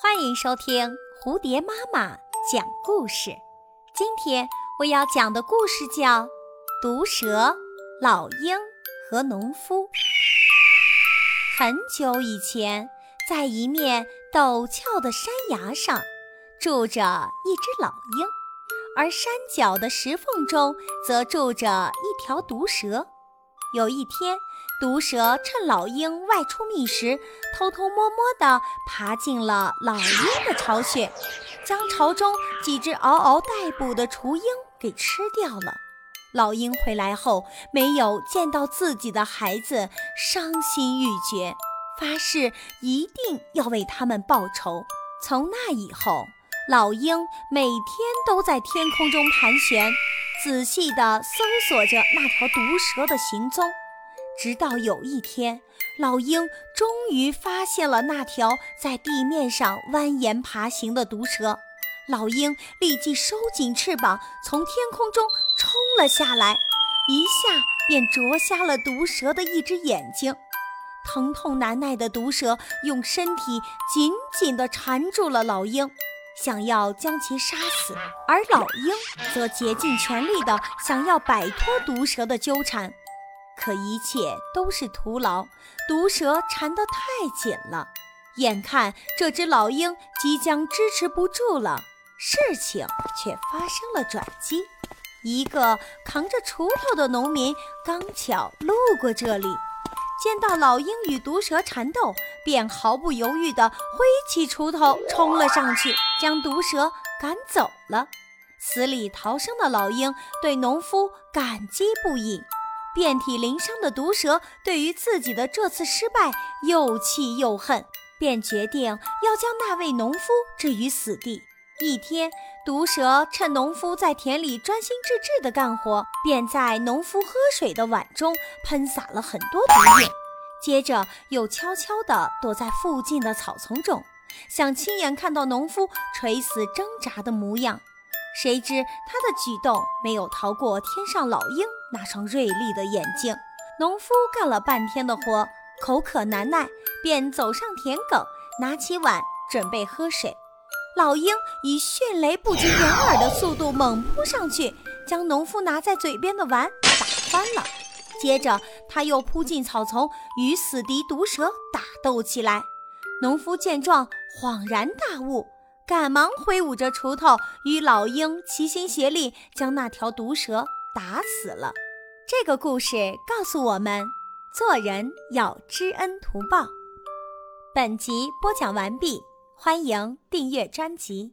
欢迎收听蝴蝶妈妈讲故事。今天我要讲的故事叫《毒蛇、老鹰和农夫》。很久以前，在一面陡峭的山崖上，住着一只老鹰，而山脚的石缝中则住着一条毒蛇。有一天，毒蛇趁老鹰外出觅食，偷偷摸摸地爬进了老鹰的巢穴，将巢中几只嗷嗷待哺的雏鹰给吃掉了。老鹰回来后，没有见到自己的孩子，伤心欲绝，发誓一定要为他们报仇。从那以后，老鹰每天都在天空中盘旋，仔细地搜索着那条毒蛇的行踪。直到有一天，老鹰终于发现了那条在地面上蜿蜒爬行的毒蛇，老鹰立即收紧翅膀，从天空中冲了下来，一下便啄瞎了毒蛇的一只眼睛。疼痛难耐的毒蛇用身体紧紧地缠住了老鹰，想要将其杀死，而老鹰则竭尽全力地想要摆脱毒蛇的纠缠。可一切都是徒劳，毒蛇缠得太紧了。眼看这只老鹰即将支持不住了，事情却发生了转机。一个扛着锄头的农民刚巧路过这里，见到老鹰与毒蛇缠斗，便毫不犹豫地挥起锄头冲了上去，将毒蛇赶走了。死里逃生的老鹰对农夫感激不已。遍体鳞伤的毒蛇对于自己的这次失败又气又恨，便决定要将那位农夫置于死地。一天，毒蛇趁农夫在田里专心致志地干活，便在农夫喝水的碗中喷洒了很多毒液，接着又悄悄地躲在附近的草丛中，想亲眼看到农夫垂死挣扎的模样。谁知他的举动没有逃过天上老鹰那双锐利的眼睛。农夫干了半天的活，口渴难耐，便走上田埂，拿起碗准备喝水。老鹰以迅雷不及掩耳的速度猛扑上去，将农夫拿在嘴边的碗打翻了。接着他又扑进草丛，与死敌毒蛇打斗起来。农夫见状，恍然大悟。赶忙挥舞着锄头，与老鹰齐心协力，将那条毒蛇打死了。这个故事告诉我们，做人要知恩图报。本集播讲完毕，欢迎订阅专辑。